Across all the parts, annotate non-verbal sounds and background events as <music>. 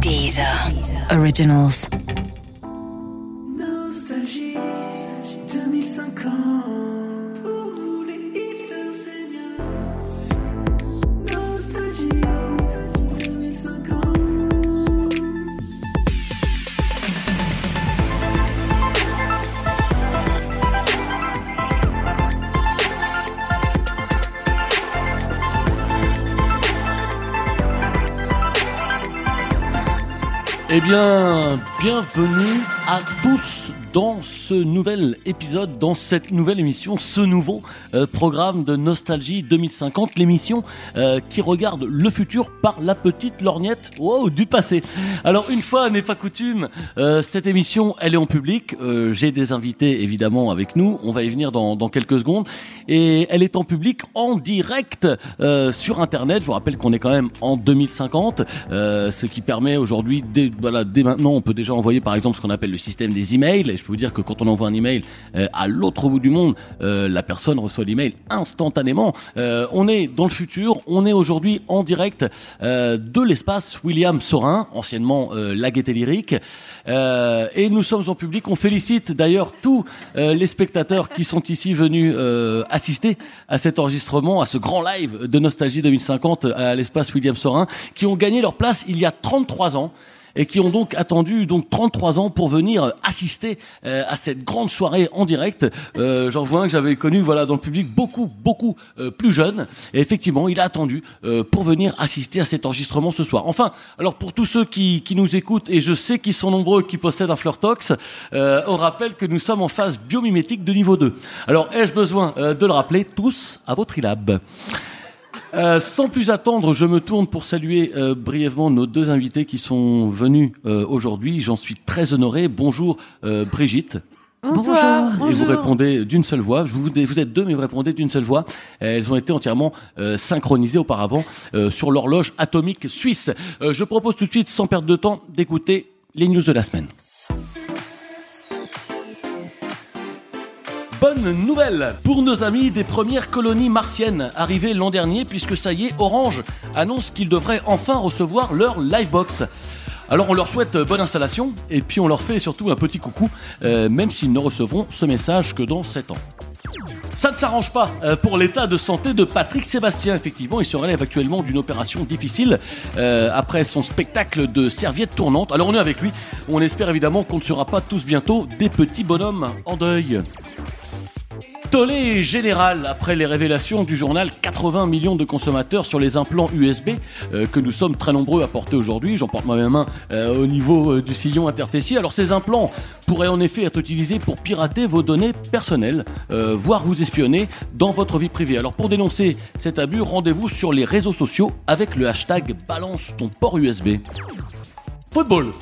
Deezer. Originals. Eh bien, bienvenue à tous dans ce nouvel épisode, dans cette nouvelle émission, ce nouveau euh, programme de Nostalgie 2050, l'émission euh, qui regarde le futur par la petite lorgnette wow, du passé. Alors, une fois n'est pas coutume, euh, cette émission, elle est en public. Euh, J'ai des invités évidemment avec nous, on va y venir dans, dans quelques secondes. Et elle est en public en direct euh, sur Internet. Je vous rappelle qu'on est quand même en 2050, euh, ce qui permet aujourd'hui, dès, voilà, dès maintenant, on peut déjà envoyer par exemple ce qu'on appelle le système des emails. Et peux vous dire que quand on envoie un email euh, à l'autre bout du monde, euh, la personne reçoit l'email instantanément. Euh, on est dans le futur, on est aujourd'hui en direct euh, de l'espace William Sorin, anciennement euh, la Lyrique. Euh, et nous sommes en public. On félicite d'ailleurs tous les spectateurs qui sont ici venus assister à cet enregistrement, à ce grand live de Nostalgie 2050 à l'espace William Sorin, qui ont gagné leur place il y a 33 ans et qui ont donc attendu donc 33 ans pour venir assister euh, à cette grande soirée en direct. Euh, J'en vois un que j'avais connu voilà dans le public beaucoup beaucoup euh, plus jeune et effectivement il a attendu euh, pour venir assister à cet enregistrement ce soir. Enfin alors pour tous ceux qui, qui nous écoutent et je sais qu'ils sont nombreux qui possèdent un Flirtox, euh, on rappelle que nous sommes en phase biomimétique de niveau 2. Alors ai-je besoin euh, de le rappeler tous à votre ilab euh, sans plus attendre, je me tourne pour saluer euh, brièvement nos deux invités qui sont venus euh, aujourd'hui. J'en suis très honoré. Bonjour euh, Brigitte. Bonsoir. Et vous répondez d'une seule voix. Vous, vous êtes deux, mais vous répondez d'une seule voix. Elles ont été entièrement euh, synchronisées auparavant euh, sur l'horloge atomique suisse. Euh, je propose tout de suite, sans perdre de temps, d'écouter les news de la semaine. Bonne nouvelle pour nos amis des premières colonies martiennes arrivées l'an dernier, puisque ça y est, Orange annonce qu'ils devraient enfin recevoir leur Livebox. Alors on leur souhaite bonne installation et puis on leur fait surtout un petit coucou, euh, même s'ils ne recevront ce message que dans 7 ans. Ça ne s'arrange pas euh, pour l'état de santé de Patrick Sébastien. Effectivement, il se relève actuellement d'une opération difficile euh, après son spectacle de serviettes tournantes. Alors on est avec lui. On espère évidemment qu'on ne sera pas tous bientôt des petits bonhommes en deuil. Tollé général après les révélations du journal 80 millions de consommateurs sur les implants USB euh, que nous sommes très nombreux à porter aujourd'hui. J'en porte moi-même un euh, au niveau euh, du sillon interfécier. Alors ces implants pourraient en effet être utilisés pour pirater vos données personnelles, voire vous espionner dans votre vie privée. Alors pour dénoncer cet abus, rendez-vous sur les réseaux sociaux avec le hashtag balance ton port USB. Football.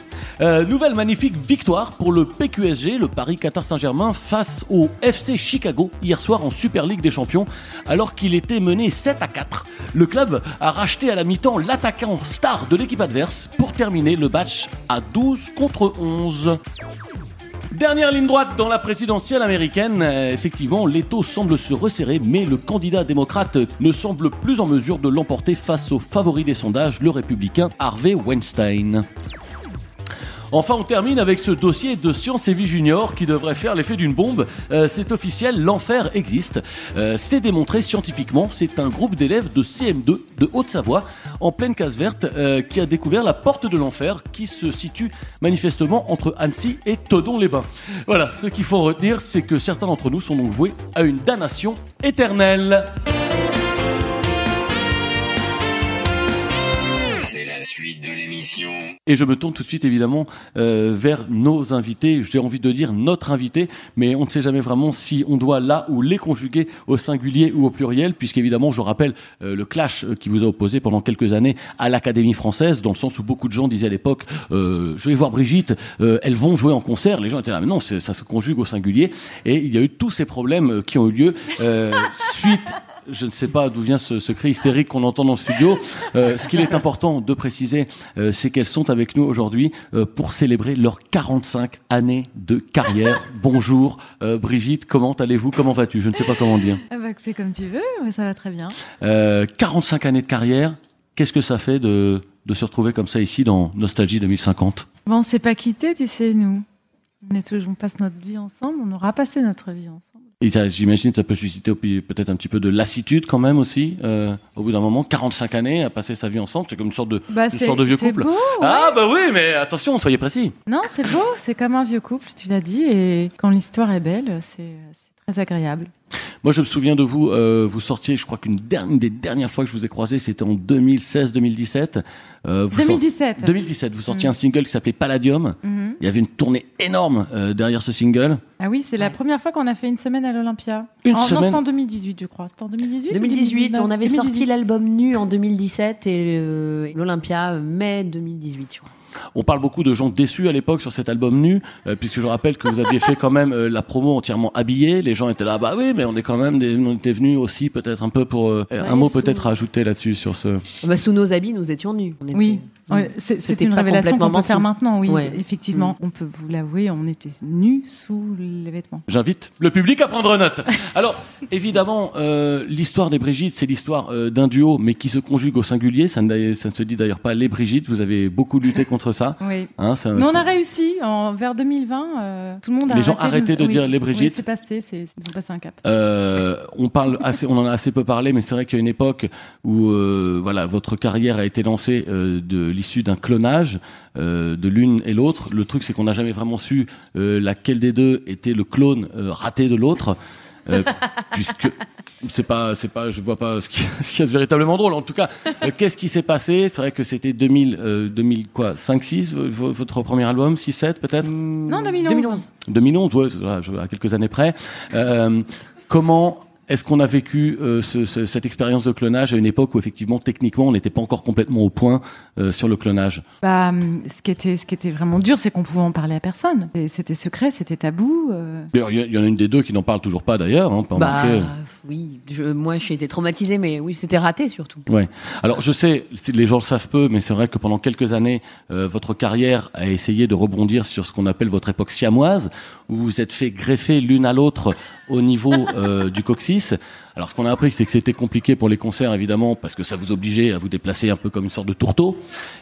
Euh, nouvelle magnifique victoire pour le PQSG, le Paris Qatar Saint-Germain, face au FC Chicago hier soir en Super League des Champions, alors qu'il était mené 7 à 4. Le club a racheté à la mi-temps l'attaquant star de l'équipe adverse pour terminer le match à 12 contre 11. Dernière ligne droite dans la présidentielle américaine. Euh, effectivement, l'étau semble se resserrer, mais le candidat démocrate ne semble plus en mesure de l'emporter face au favori des sondages, le républicain Harvey Weinstein. Enfin, on termine avec ce dossier de Science et Vie Junior qui devrait faire l'effet d'une bombe. Euh, c'est officiel, l'enfer existe. Euh, c'est démontré scientifiquement. C'est un groupe d'élèves de CM2 de Haute-Savoie, en pleine case verte, euh, qui a découvert la porte de l'enfer qui se situe manifestement entre Annecy et Todon-les-Bains. Voilà, ce qu'il faut retenir, c'est que certains d'entre nous sont donc voués à une damnation éternelle. Et je me tourne tout de suite évidemment euh, vers nos invités. J'ai envie de dire notre invité, mais on ne sait jamais vraiment si on doit là ou les conjuguer au singulier ou au pluriel, puisqu'évidemment, je rappelle euh, le clash euh, qui vous a opposé pendant quelques années à l'Académie française, dans le sens où beaucoup de gens disaient à l'époque euh, Je vais voir Brigitte, elles vont jouer en concert. Les gens étaient là, mais non, ça se conjugue au singulier. Et il y a eu tous ces problèmes qui ont eu lieu <laughs> suite je ne sais pas d'où vient ce, ce cri hystérique qu'on entend dans le studio. Euh, ce qu'il est important de préciser, euh, c'est qu'elles sont avec nous aujourd'hui euh, pour célébrer leurs 45 années de carrière. Bonjour Brigitte, comment allez-vous? Comment vas-tu? Je ne sais pas comment dire. Ah bah, fais comme tu veux, mais ça va très bien. Euh, 45 années de carrière, Qu'est-ce que ça fait de, de se retrouver comme ça ici dans Nostalgie 2050 Bon, on s'est pas quittés, tu sais, nous. On, est toujours, on passe notre vie ensemble, on aura passé notre vie ensemble. Et J'imagine que ça peut susciter peut-être un petit peu de lassitude quand même aussi, euh, au bout d'un moment, 45 années à passer sa vie ensemble, c'est comme une sorte de, Bah, une sorte de vieux couple. beau, ouais. Ah bah oui, mais attention, soyez précis. Non, c'est beau, c'est comme un vieux couple, tu l'as dit, et quand l'histoire est belle, c'est très agréable. Moi, je me souviens de vous, euh, vous sortiez, je crois qu'une des dernières fois que je vous ai croisé, c'était en 2016-2017. Euh, vous sort- 2017. 2017, vous sortiez Mm. un single qui s'appelait Palladium. Mhm. Il y avait une tournée énorme euh, derrière ce single. Ah oui, c'est la première fois qu'on a fait une semaine à l'Olympia. Une En- Non, semaine c'était en 2018, je crois. C'était en 2018 ou 2018, on avait 2019? sorti l'album Nu en 2017 et euh, l'Olympia euh, mai 2018, je crois. On parle beaucoup de gens déçus à l'époque sur cet album nu, euh, puisque je rappelle que vous aviez fait quand même euh, la promo entièrement habillée. Les gens étaient là, bah oui, mais on est quand même, des, on était venus aussi peut-être un peu pour euh, un mot sous- peut-être à ajouter là-dessus sur ce. Bah, sous nos habits, nous étions nus. On était- Oui, Ouais, c'est une révélation qu'on peut faire maintenant, oui. Ouais. Effectivement, on peut vous l'avouer, on était nus sous les vêtements. J'invite le public à prendre note. <laughs> Alors, évidemment, euh, l'histoire des Brigitte, c'est l'histoire euh, d'un duo, mais qui se conjugue au singulier. Ça ne, ça ne se dit d'ailleurs pas les Brigitte. Vous avez beaucoup lutté contre ça. Oui. Hein, ça- Mais on a réussi, en, vers 2020, euh, tout le monde a Les gens arrêté arrêtaient de dire les Brigitte. Oui, c'est passé, c'est- ils ont passé un cap. Euh, on parle assez, on en a assez peu parlé, mais c'est vrai qu'il y a une époque où euh, voilà, votre carrière a été lancée de l'issue d'un clonage de l'une et l'autre. Le truc, c'est qu'on n'a jamais vraiment su laquelle des deux était le clone raté de l'autre. Euh, puisque c'est pas c'est pas je vois pas ce qui <laughs> ce qui est véritablement drôle en tout cas euh, qu'est-ce qui s'est passé? C'est vrai que c'était 2000 euh, 2000 quoi 5 6 votre premier album 6 7 peut-être? Non, 2011. 2011. 2011, ouais, à quelques années près. Euh, comment est-ce qu'on a vécu euh, ce- ce- cette expérience de clonage à une époque où effectivement techniquement on n'était pas encore complètement au point euh, sur le clonage? Bah, hum, ce, qui était, ce qui était vraiment dur, c'est qu'on pouvait en parler à personne. Et C'était secret, c'était tabou. euh. D'ailleurs, il y, en a une des deux qui n'en parle toujours pas d'ailleurs. Hein, Bah, remarqué. oui, je- moi j'ai été traumatisée, mais oui, c'était raté surtout. Ouais. Alors je sais, les gens le savent peu, mais c'est vrai que pendant quelques années, euh, votre carrière a essayé de rebondir sur ce qu'on appelle votre époque siamoise, où vous vous êtes fait greffer l'une à l'autre au niveau euh, du coccyx. Alors ce qu'on a appris, c'est que c'était compliqué pour les concerts, évidemment, parce que ça vous obligeait à vous déplacer un peu comme une sorte de tourteau.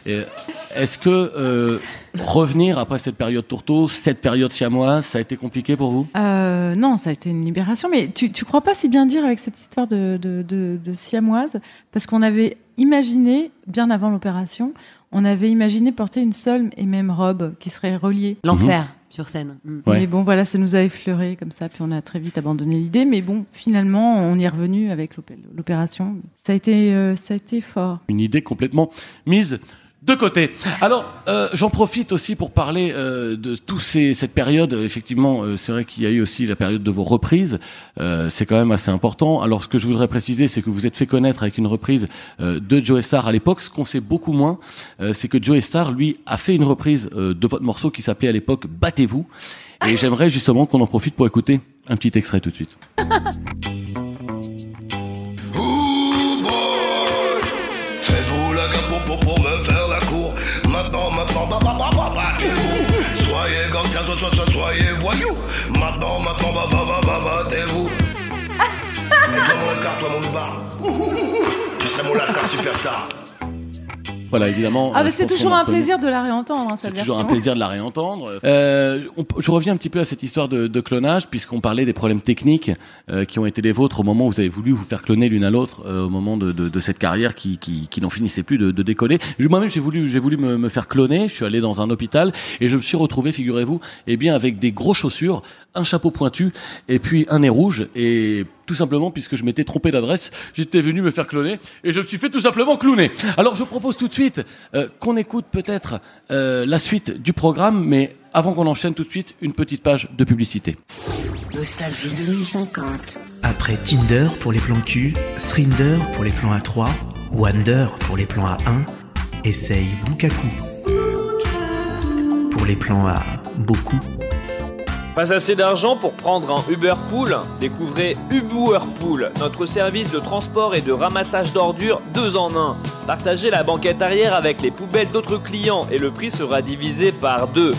Est-ce que euh, revenir après cette période tourteau, cette période siamoise, ça a été compliqué pour vous? Euh, non, ça a été une libération. Mais tu, tu crois pas si bien dire avec cette histoire de, de, de, de siamoise Parce qu'on avait imaginé, bien avant l'opération, on avait imaginé porter une seule et même robe qui serait reliée. L'enfer sur scène. Mm. Ouais. Mais bon, voilà, ça nous a effleuré comme ça, puis on a très vite abandonné l'idée. Mais bon, finalement, on y est revenu avec l'opé- l'opération. Ça a été, euh, ça a été fort. une idée complètement mise de côté. Alors, euh, j'en profite aussi pour parler euh, de tous ces cette période. Effectivement, euh, c'est vrai qu'il y a eu aussi la période de vos reprises. Euh, c'est quand même assez important. Alors, ce que je voudrais préciser, c'est que vous êtes fait connaître avec une reprise euh, de Joe Star à l'époque. Ce qu'on sait beaucoup moins, euh, c'est que Joe Star, lui, a fait une reprise de votre morceau qui s'appelait à l'époque Battez-vous. Et j'aimerais justement qu'on en profite pour écouter un petit extrait tout de suite. <laughs> soyez voyous. Maintenant, maintenant, bah, bah, bah, bah, battez-vous. <laughs> Toi, mon lascar, toi, mon bar. Tu serais mon lascar superstar. Voilà, évidemment. Ah, euh, c'est toujours un plaisir de la réentendre, hein, C'est toujours un plaisir de la réentendre. Euh, on- je reviens un petit peu à cette histoire de, de clonage, puisqu'on parlait des problèmes techniques euh, qui ont été les vôtres au moment où vous avez voulu vous faire cloner l'une à l'autre, euh, au moment de, de, de cette carrière qui, qui, qui n'en finissait plus de, de décoller. Moi-même, j'ai voulu, j'ai voulu me, me faire cloner. Je suis allé dans un hôpital et je me suis retrouvé, figurez-vous, eh bien, avec des gros chaussures, un chapeau pointu et puis un nez rouge. Et tout simplement puisque je m'étais trompé d'adresse, j'étais venu me faire cloner et je me suis fait tout simplement clowner. Alors je propose tout de suite euh, qu'on écoute peut-être euh, la suite du programme, mais avant qu'on enchaîne tout de suite, une petite page de publicité. Nostalgie 2050. Après Tinder pour les plans cul, Srinder pour les plans A3, Wander pour les plans A1, essaye Bukaku. Pour les plans à beaucoup. Pas assez d'argent pour prendre un Uber Pool Découvrez Uberpool, notre service de transport et de ramassage d'ordures deux en un. Partagez la banquette arrière avec les poubelles d'autres clients et le prix sera divisé par deux.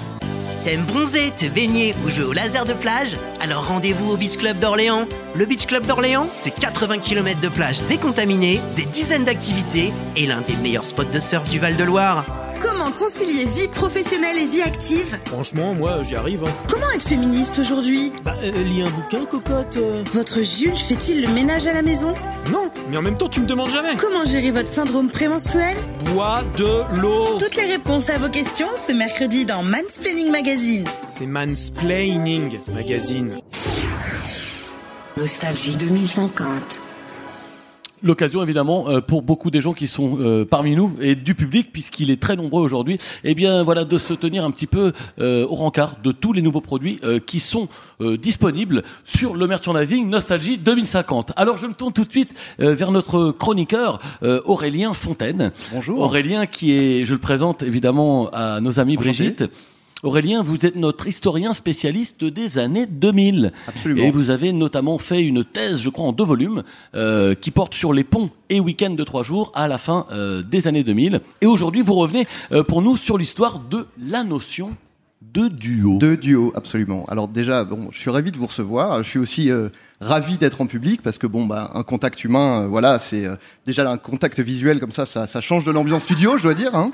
T'aimes bronzer, te baigner ou jouer au laser de plage? Alors rendez-vous au Beach Club d'Orléans. Le Beach Club d'Orléans, c'est 80 km de plage décontaminée, des dizaines d'activités et l'un des meilleurs spots de surf du Val-de-Loire. Comment concilier vie professionnelle et vie active Franchement, moi, j'y arrive. Hein. Comment être féministe aujourd'hui Bah, euh, lis un bouquin, cocotte. euh. Votre Jules fait-il le ménage à la maison Non, mais en même temps, tu me demandes jamais. Comment gérer votre syndrome prémenstruel Bois de l'eau. Toutes les réponses à vos questions ce mercredi dans Mansplaining Magazine. C'est Mansplaining Magazine. Nostalgie 2050. L'occasion évidemment euh, pour beaucoup des gens qui sont euh, parmi nous et du public puisqu'il est très nombreux aujourd'hui, eh bien voilà de se tenir un petit peu euh, au rencard de tous les nouveaux produits euh, qui sont euh, disponibles sur le merchandising Nostalgie 2050. Alors je me tourne tout de suite euh, vers notre chroniqueur euh, Aurélien Fontaine. Bonjour. Aurélien qui est, je le présente évidemment à nos amis Enchanté. Aurélien, vous êtes notre historien spécialiste des années 2000. Absolument. Et vous avez notamment fait une thèse, je crois, en deux volumes, euh, qui porte sur les ponts et week-ends de trois jours à la fin euh, des années 2000. Et aujourd'hui, vous revenez euh, pour nous sur l'histoire de la notion de duo. De duo, absolument. Alors déjà, bon, je suis ravi de vous recevoir. Je suis aussi euh, ravi d'être en public parce que bon, bah, un contact humain, euh, voilà, c'est euh, déjà un contact visuel comme ça, ça, change de l'ambiance studio, je dois dire. Hein.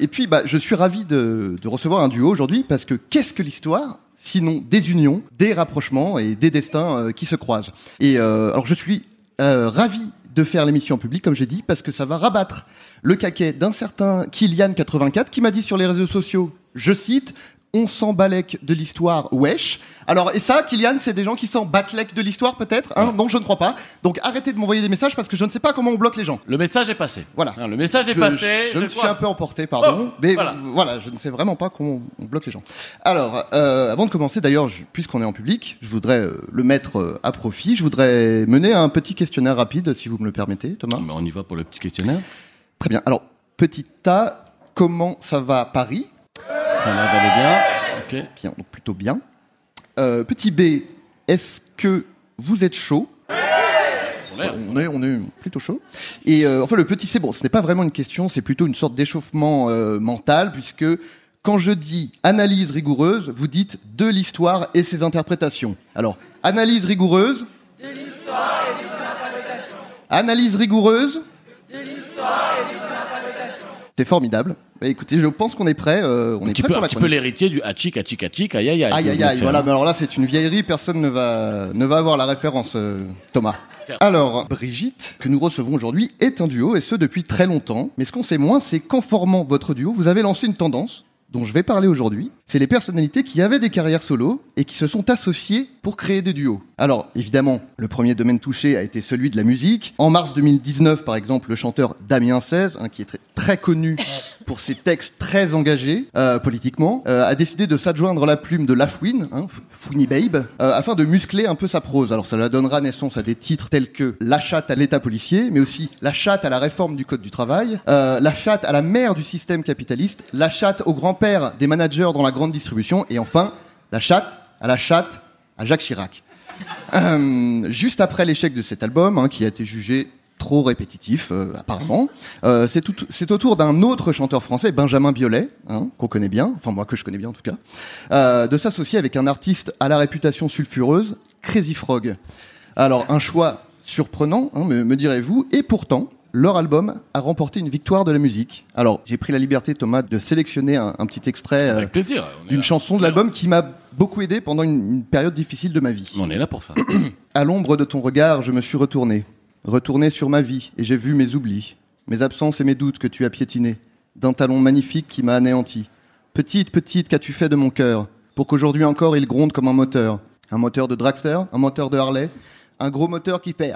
Et puis, bah, je suis ravi de, recevoir un duo aujourd'hui parce que qu'est-ce que l'histoire Sinon des unions, des rapprochements et des destins qui se croisent? Et alors, je suis ravi de faire l'émission en public, comme j'ai dit, parce que ça va rabattre le caquet d'un certain Kylian84 qui m'a dit sur les réseaux sociaux, je cite, on s'en balèque de l'histoire, wesh. Alors, et ça, Kylian, c'est des gens qui s'en battlec de l'histoire, peut-être hein? Non, je ne crois pas. Donc, arrêtez de m'envoyer des messages parce que je ne sais pas comment on bloque les gens. Le message est passé. Voilà. Hein, le message est je, passé. Je, je me suis un peu emporté, pardon. Oh, mais voilà. voilà. je ne sais vraiment pas comment on bloque les gens. Alors, euh, avant de commencer, d'ailleurs, puisqu'on est en public, je voudrais euh, le mettre euh, à profit. Je voudrais mener un petit questionnaire rapide, si vous me le permettez, Thomas. Mais on y va pour le petit questionnaire. Très bien. Alors, petit A, comment ça va à Paris? Ça a l'air d'aller bien. Ok. Bien, donc plutôt bien. Euh, petit B, est-ce que vous êtes chaud? On est, on est plutôt chaud. Et euh, enfin, le petit C, bon, ce n'est pas vraiment une question, c'est plutôt une sorte d'échauffement euh, mental, puisque quand je dis analyse rigoureuse, vous dites de l'histoire et ses interprétations. Alors, analyse rigoureuse. De l'histoire et ses interprétations. Analyse rigoureuse. De l'histoire et ses interprétations. C'est formidable. Bah, écoutez, je pense qu'on est prêt. euh, on Un est petit prêt peu, pour un petit peu l'héritier du hachik, hachik, hachik, aïe aïe aïe. Aïe aïe aïe, voilà, mais alors là c'est une vieillerie, personne ne va, ne va avoir la référence, euh, Thomas. Alors, Brigitte, que nous recevons aujourd'hui, est un duo, et ce depuis très longtemps. Mais ce qu'on sait moins, c'est qu'en formant votre duo, vous avez lancé une tendance dont je vais parler aujourd'hui. C'est les personnalités qui avaient des carrières solo et qui se sont associées pour créer des duos. Alors, évidemment, le premier domaine touché a été celui de la musique. En mars 2019, par exemple, le chanteur Damien 16, qui est très, très connu <laughs> pour ses textes très engagés euh, politiquement, euh, a décidé de s'adjoindre la plume de Lafouine, hein, F- Fouini Babe, euh, afin de muscler un peu sa prose. Alors ça donnera naissance à des titres tels que La chatte à l'État policier, mais aussi La chatte à la réforme du Code du travail, La chatte à la mère du système capitaliste, La chatte au grand-père des managers dans la grande distribution, et enfin La chatte à la chatte à Jacques Chirac. Juste après l'échec de cet album, hein, qui a été jugé trop répétitif, euh, apparemment, euh, c'est tout- c'est au tour d'un autre chanteur français, Benjamin Biolay, hein, qu'on connaît bien, enfin moi que je connais bien en tout cas, euh, de s'associer avec un artiste à la réputation sulfureuse, Crazy Frog. Alors un choix surprenant, hein, me, me direz-vous, et pourtant, leur album a remporté une victoire de la musique. Alors j'ai pris la liberté, Thomas, de sélectionner un, un petit extrait euh, d'une chanson de l'album qui m'a beaucoup aidé pendant une, une période difficile de ma vie. On est là pour ça. À l'ombre de ton regard, je me suis retourné, retourné sur ma vie, et j'ai vu mes oublis, mes absences et mes doutes que tu as piétinés, d'un talon magnifique qui m'a anéanti. Petite, petite, qu'as-tu fait de mon cœur, pour qu'aujourd'hui encore il gronde comme un moteur? Un moteur de dragster, un moteur de Harley, un gros moteur qui fait...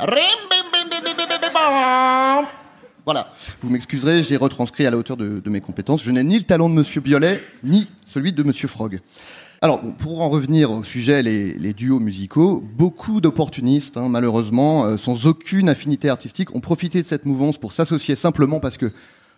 Voilà, vous m'excuserez, j'ai retranscrit à la hauteur de, mes compétences. Je n'ai ni le talent de Monsieur Biolay, ni celui de Monsieur Frog. Alors, pour en revenir au sujet, les, duos musicaux, beaucoup d'opportunistes, hein, malheureusement, euh, sans aucune affinité artistique, ont profité de cette mouvance pour s'associer simplement parce que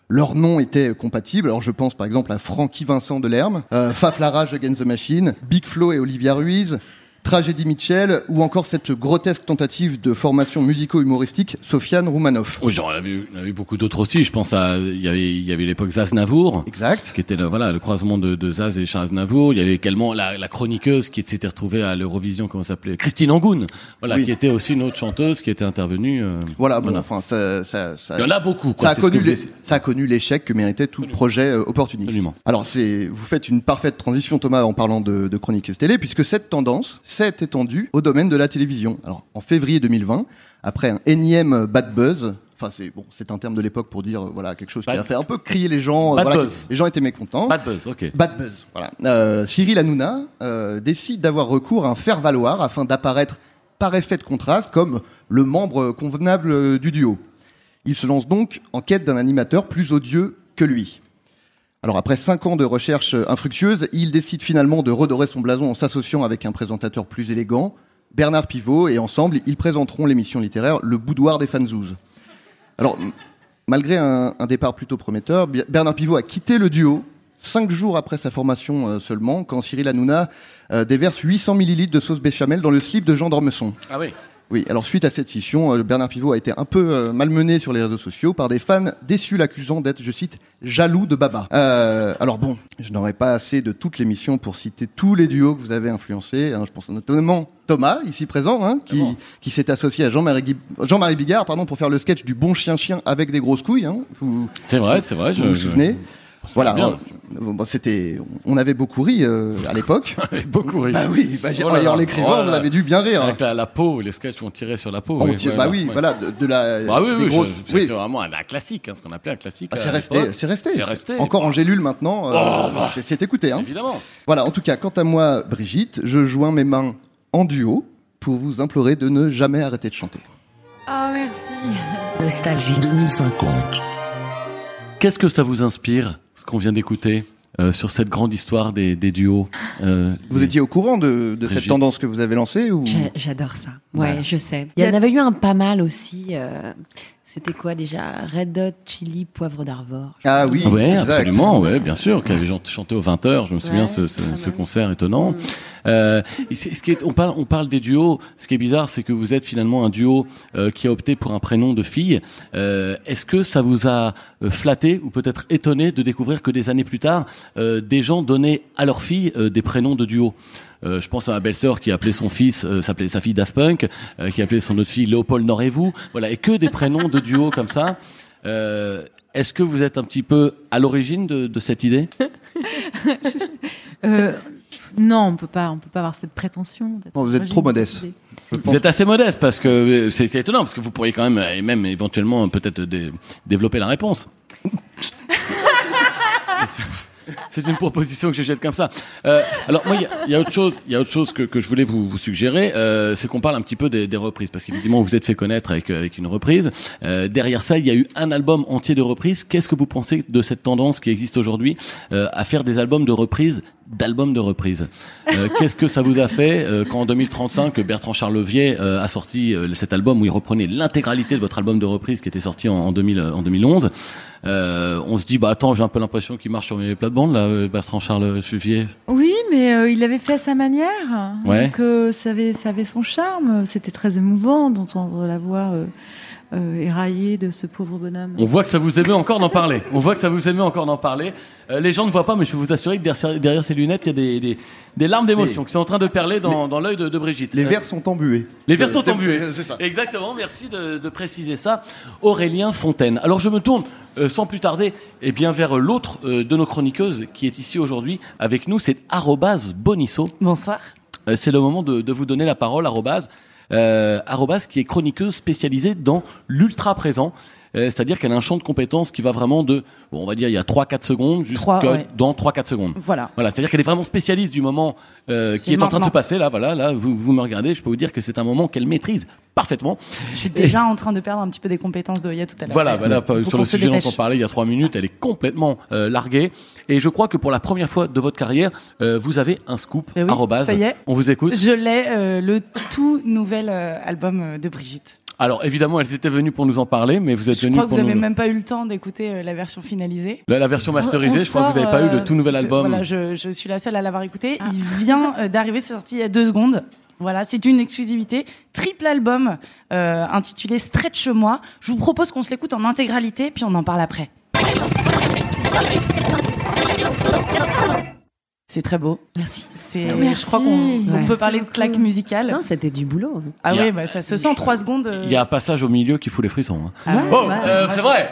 leur nom était compatible. Alors, je pense par exemple à Francky Vincent de Lerme, euh, Faf Larage Against the Machine, Big Flo et Olivia Ruiz, Tragédie Mitchell ou encore cette grotesque tentative de formation musico-humoristique Sofiane Roumanoff. Oui, genre, on a vu, on a vu beaucoup d'autres aussi. Je pense à, il y avait, il y avait l'époque Zaz Navour. Exact. Qui était le, voilà, le croisement de, de Zaz et Charles Navour. Il y avait également la, la chroniqueuse qui s'était retrouvée à l'Eurovision, comment s'appelait? Christine Angoun. Voilà, Oui. qui était aussi une autre chanteuse qui était intervenue. euh, Voilà, bon, enfin, ça, ça, ça- Il y en a beaucoup, quoi. Ça a, connu les- ça a connu l'échec que méritait tout projet euh, opportuniste. Absolument. Alors, c'est, vous faites une parfaite transition, Thomas, en parlant de, de chroniqueuse télé, puisque cette tendance s'est étendue au domaine de la télévision. Alors, en février 2020, après un énième bad buzz, enfin, c'est bon, c'est un terme de l'époque pour dire, voilà, quelque chose qui a fait un peu crier les gens. Bad voilà, buzz. Les gens étaient mécontents. Bad buzz, ok. Bad buzz, voilà. Euh, Cyril Hanouna euh, décide d'avoir recours à un faire-valoir afin d'apparaître par effet de contraste comme le membre convenable euh, du duo. Il se lance donc en quête d'un animateur plus odieux que lui. Alors après cinq ans de recherche euh, infructueuse, il décide finalement de redorer son blason en s'associant avec un présentateur plus élégant, Bernard Pivot, et ensemble, ils présenteront l'émission littéraire Le Boudoir des Fanzouz. Alors, malgré un, départ plutôt prometteur, Bernard Pivot a quitté le duo cinq jours après sa formation euh, seulement, quand Cyril Hanouna euh, déverse 800 millilitres de sauce béchamel dans le slip de Jean Dormesson. Ah oui. Oui, alors suite à cette scission, euh, Bernard Pivot a été un peu euh, malmené sur les réseaux sociaux par des fans déçus l'accusant d'être, je cite, jaloux de Baba. Euh, alors bon, je n'aurai pas assez de toute l'émission pour citer tous les duos que vous avez influencés. hein. je pense notamment Thomas, ici présent, hein, qui, qui s'est associé à Jean-Marie Bigard pardon, pour faire le sketch du bon chien-chien avec des grosses couilles. Hein. Vous, C'est vrai, c'est vrai. vous je- vous je- souvenez? Voilà, bon, c'était, on avait beaucoup ri euh, à l'époque. <laughs> beaucoup ri. Bah oui, bah, Oh en l'écrivant, oh là. avez dû bien rire. hein. Avec la, la peau, les sketchs ont tiré sur la peau. On oui, tire- ouais, bah ouais, oui, ouais. voilà, de, de la, Bah oui, des oui, grosses. je- oui. c'était vraiment un, un classique, hein, ce qu'on appelait un classique. Ah, c'est resté, c'est resté. C'est resté. Encore en gélule maintenant. euh, Oh, bah. c'est- écouté. Hein. Évidemment. Voilà, en tout cas, quant à moi, Brigitte, je joins mes mains en duo pour vous implorer de ne jamais arrêter de chanter. Ah, merci. Nostalgie 2050. Qu'est-ce que ça vous inspire, ce qu'on vient d'écouter euh, sur cette grande histoire des, des duos euh, Vous les- étiez au courant de, de cette tendance que vous avez lancée ou... J'adore ça. Ouais, Ouais. je sais. Il y en avait eu un pas mal aussi. euh, C'était quoi déjà? Red Hot Chili Poivre d'Arvor. Ah oui, Ouais, exact. absolument, ouais, bien sûr, qui avait chant- chanté aux 20h, je me souviens Ouais, ce, ce, ce concert étonnant. Euh, et c'est- ce qui est, on, parle, on parle des duos, ce qui est bizarre, c'est que vous êtes finalement un duo euh, qui a opté pour un prénom de fille. Euh, Est-ce que ça vous a euh, flatté ou peut-être étonné de découvrir que des années plus tard, euh, des gens donnaient à leur fille euh, des prénoms de duo euh, je pense à ma belle-sœur qui appelait son fils, euh, s'appelait sa fille Daft Punk, euh, qui appelait son autre fille Léopold Norez-vous. Voilà, et que des prénoms de duo comme ça. Euh, Est-ce que vous êtes un petit peu à l'origine de, de cette idée? <laughs> Euh, non, on peut pas, on peut pas avoir cette prétention. d'être Non, vous êtes trop modeste. Vous êtes assez modeste parce que euh, c'est c'est étonnant parce que vous pourriez quand même et même éventuellement peut-être dé- développer la réponse. <laughs> C'est- une proposition que je jette comme ça. Euh, alors moi, il y a- autre chose, il y a autre chose que, je voulais vous, suggérer, euh, c'est qu'on parle un petit peu des, des reprises, parce qu'évidemment vous vous êtes fait connaître avec, avec une reprise. Euh, derrière ça, il y a eu un album entier de reprises. Qu'est-ce que vous pensez de cette tendance qui existe aujourd'hui euh, à faire des albums de reprises d'albums de reprises Euh, <laughs> Qu'est-ce que ça vous a fait euh, quand en 2035 Bertrand Charlevier euh, a sorti euh, cet album où il reprenait l'intégralité de votre album de reprise qui était sorti en, en, 2000, en 2011 euh, On se dit bah attends j'ai un peu l'impression qu'il marche sur mes plates-bandes là Bertrand Charlevier. Oui, mais il l'avait fait à sa manière. Ouais. Donc ça, avait, ça avait son charme. C'était très émouvant d'entendre la voix euh, éraillée de ce pauvre bonhomme. On voit que ça vous émeut encore d'en parler. On voit que ça vous émeut encore d'en parler. Euh, les gens ne voient pas, mais je peux vous assurer que derrière, derrière ces lunettes, il y a des, des, des larmes d'émotion qui sont en train de perler dans, dans l'œil de, de Brigitte. Les Euh, vers sont embués. Les vers sont Euh, embués. <laughs> C'est ça. Exactement, merci de, de préciser ça. Aurélien Fontaine. Alors je me tourne euh, sans plus tarder eh bien, vers l'autre euh, de nos chroniqueuses qui est ici aujourd'hui avec nous, c'est arrobase Bonisso. Bonsoir. Euh, c'est le moment de, de vous donner la parole, arrobase. Euh, qui est chroniqueuse spécialisée dans l'ultra présent. Euh, C'est-à-dire qu'elle a un champ de compétences qui va vraiment de, bon, on va dire, il y a 3-4 secondes jusqu'à Trois, ouais. dans 3-4 secondes. Voilà. Voilà, c'est-à-dire qu'elle est vraiment spécialiste du moment euh, qui est en train de se passer. Là, voilà, là, vous, vous me regardez, je peux vous dire que c'est un moment qu'elle maîtrise parfaitement. Je suis déjà en train de perdre un petit peu des compétences de Y'a tout à l'heure. Voilà, voilà, sur le sujet dont on parlait il y a trois minutes, elle est complètement euh, larguée. Et je crois que pour la première fois de votre carrière, euh, vous avez un scoop. Eh oui, arrobase. ça y est. On vous écoute. Je l'ai, euh, le tout nouvel euh, album de Brigitte. Alors évidemment, elles étaient venues pour nous en parler, mais vous êtes Je venues crois que vous n'avez nous... même pas eu le temps d'écouter euh, la version finalisée. La, la version masterisée, On je crois que vous n'avez pas eu euh, le tout nouvel album. Voilà, je, je suis la seule à l'avoir écouté. Il vient euh, d'arriver, c'est sorti il y a deux secondes. Voilà, c'est une exclusivité, triple album euh, intitulé Stretch moi. Je vous propose qu'on se l'écoute en intégralité, puis on en parle après. C'est très beau. Merci. C'est, Merci. je crois qu'on on Ouais. peut parler de claque musicale. Non, c'était du boulot. Ah Il y a- oui, bah, ça se sent trois secondes. euh, Il y a un passage au milieu qui fout les frissons. hein. Ah ouais, oh, ouais. euh, c'est je- vrai.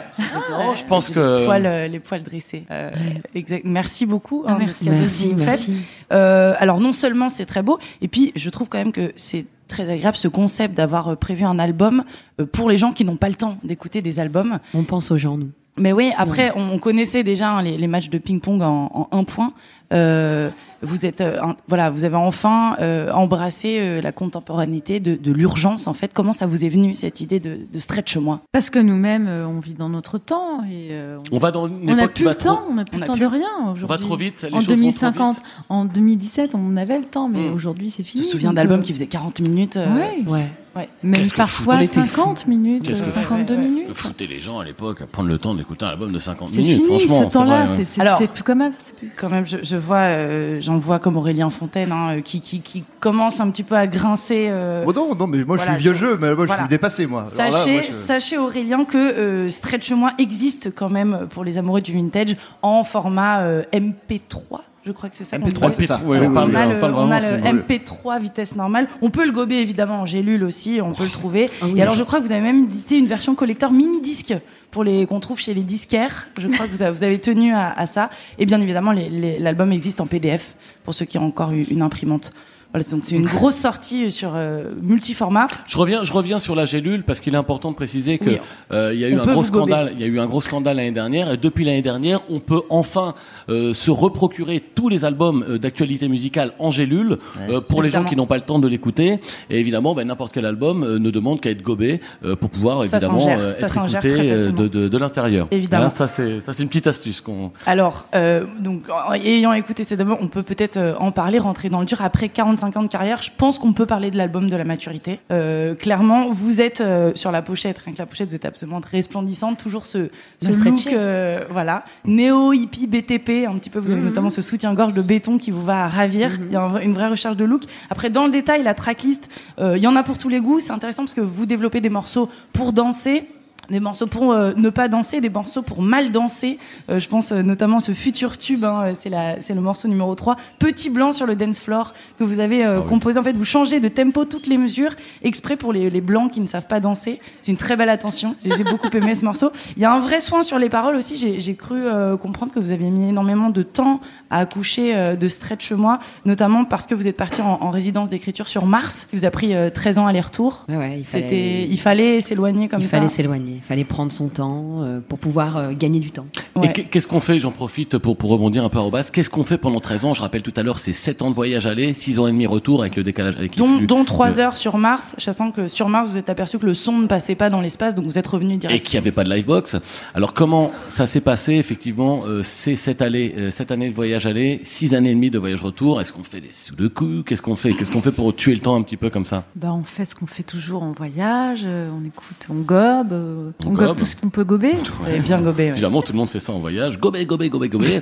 Non, je pense que. les poils, euh, les poils dressés. Euh, exact. Merci beaucoup hein, merci. Merci. Euh, alors non seulement c'est très beau, et puis je trouve quand même que c'est très agréable ce concept d'avoir prévu un album pour les gens qui n'ont pas le temps d'écouter des albums. On pense aux gens, nous. Mais oui, après, on, on connaissait déjà hein, les, les matchs de ping-pong en, en un point. Euh, vous êtes, euh, un- voilà, vous avez enfin euh, embrassé euh, la contemporanéité de, de l'urgence. En fait, comment ça vous est venu cette idée de, de stretch moi Parce que nous-mêmes, euh, on vit dans notre temps et euh, On va dans une on époque plus va le temps, trop. on n'a plus on le temps plus- de rien On va trop vite. Les En choses vont trop 2050, vite. en 2017, on avait le temps, mais Mm. aujourd'hui c'est Je fini. me souviens d'albums euh, qui faisaient 40 minutes. euh, Ouais. Ouais. ouais. Même parfois foutait- on était 50 minutes, que euh, 52 foutait- minutes. Que foutaient les gens à l'époque à prendre le temps d'écouter un album de 50 C'est minutes, fini franchement. ce temps-là, ouais. c'est c'est- Alors- c'est plus comme avant. Quand même, je, je vois, euh, j'en vois comme Aurélien Fontaine, hein, qui, qui, qui commence un petit peu à grincer. euh, Oh non, non, mais moi Voilà, je suis vieux je- jeu, mais moi je suis dépassé moi. Là, Sachez, moi, je- sachez Aurélien que euh, Stretch Moi existe quand même pour les amoureux du vintage en format euh, MP3. Je crois que c'est ça. qu'on MP3, dit. c'est ça. Ouais, Ouais, on parle a, on le, parle on a le c'est- MP3 vitesse normale. On peut le gober évidemment en gélule aussi, on peut le trouver. Ah oui, Et alors je- je crois que vous avez même édité une version collector mini disque pour les qu'on trouve chez les disquaires. Je crois que vous avez, vous avez tenu à, à ça. Et bien évidemment, l'album existe en PDF pour ceux qui ont encore eu une imprimante. Voilà, donc c'est une grosse sortie sur euh, multiformat. Je reviens, je reviens sur la gélule parce qu'il est important de préciser que Oui. euh, il y a eu un gros scandale. Il y a eu un gros scandale l'année dernière et depuis l'année dernière, on peut enfin euh, se reprocurer tous les albums euh, d'actualité musicale en gélule euh, pour les gens qui n'ont pas le temps de l'écouter. Et évidemment, ben, n'importe quel album euh, ne demande qu'à être gobé euh, pour pouvoir Ça évidemment euh, être écouté de, de, de l'intérieur. Évidemment. Ça c'est ça c'est une petite astuce qu'on. Alors, euh, donc, en ayant écouté ces albums, on peut peut-être euh, en parler, rentrer dans le dur. Après 45 ans de carrière, je pense qu'on peut parler de l'album de la maturité. Euh, clairement, vous êtes euh, sur la pochette, rien que la pochette, vous êtes absolument resplendissante. Toujours ce, ce look, euh, voilà, néo hippie BTP, un petit peu. Vous avez notamment ce soutien-gorge de béton qui vous va ravir. Il y a un une vraie recherche de look. Après, dans le détail, la tracklist, il y en a pour tous les goûts. C'est intéressant parce que vous développez des morceaux pour danser. Des morceaux pour euh, ne pas danser, des morceaux pour mal danser. Euh, je pense euh, notamment à ce futur tube, hein, c'est la- c'est le morceau numéro 3, Petit blanc sur le dance floor, que vous avez euh, Ah oui. composé. En fait, vous changez de tempo toutes les mesures, exprès pour les, les blancs qui ne savent pas danser. C'est une très belle attention. J'ai beaucoup aimé ce morceau. Il y a un vrai soin sur les paroles aussi. J'ai j'ai cru euh, comprendre que vous aviez mis énormément de temps à accoucher euh, de Stretch Moi, notamment parce que vous êtes parti en, en résidence d'écriture sur Mars, qui vous a pris euh, 13 ans aller-retour. Ouais, ouais, il C'était, fallait, il fallait s'éloigner comme il ça. fallait s'éloigner, il fallait prendre son temps euh, pour pouvoir euh, gagner du temps. Ouais. Et qu'est- qu'est-ce qu'on fait J'en profite pour, pour rebondir un peu à Robas. Qu'est-ce qu'on fait pendant 13 ans? Je rappelle tout à l'heure, c'est 7 ans de voyage aller, 6 ans et demi retour avec le décalage avec les dont, flux. dont 3 Le- heures sur Mars, sachant que sur Mars, vous êtes aperçu que le son ne passait pas dans l'espace, donc vous êtes revenu et direct. qu'il n'y avait pas de livebox. Alors comment ça s'est passé effectivement euh, C'est cette euh, cette année de voyage aller, six années et demie de voyage retour? Est-ce qu'on fait des sous de coups? Qu'est-ce qu'on fait? Qu'est-ce qu'on fait pour tuer le temps un petit peu comme ça? Bah, on fait ce qu'on fait toujours en voyage, on écoute, on gobe, euh, On on, gobe gobe. tout ce qu'on peut gober. Vous avez bien gobé. ouais. Évidemment, tout le monde fait ça en voyage. Gobé, gobé, gobé, gobé.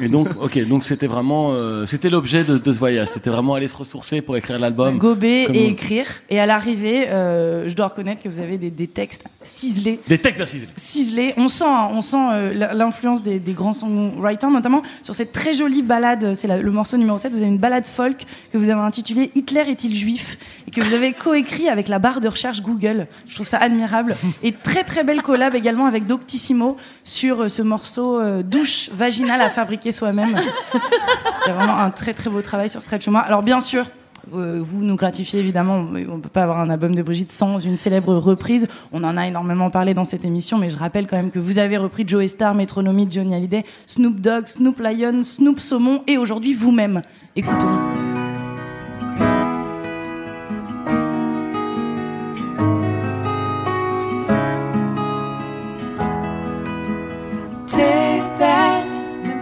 et donc, ok, donc c'était vraiment, euh, c'était l'objet de, de ce voyage. C'était vraiment aller se ressourcer pour écrire l'album. Gober et on- écrire. Et à l'arrivée, euh, je dois reconnaître que vous avez des, des textes ciselés. Des textes bien ciselés. ciselés. On sent, hein, on sent euh, l'influence des, des grands songwriters, notamment sur cette très jolie balade. C'est le morceau numéro 7. Vous avez une balade folk que vous avez intitulée Hitler est-il juif? Et que vous avez coécrit avec la barre de recherche Google. Je trouve ça admirable. Et très très belle collab également avec Doctissimo sur euh, ce morceau euh, douche vaginale à fabriquer soi-même. Il y a vraiment un très très beau travail sur Stretch Moi. Alors bien sûr. euh, vous nous gratifiez évidemment, on ne peut pas avoir un album de Brigitte sans une célèbre reprise. On en a énormément parlé dans cette émission, mais je rappelle quand même que vous avez repris Joe Star, Metronomy, Johnny Hallyday, Snoop Dogg, Snoop Lion, Snoop Saumon et aujourd'hui vous-même. Écoutons.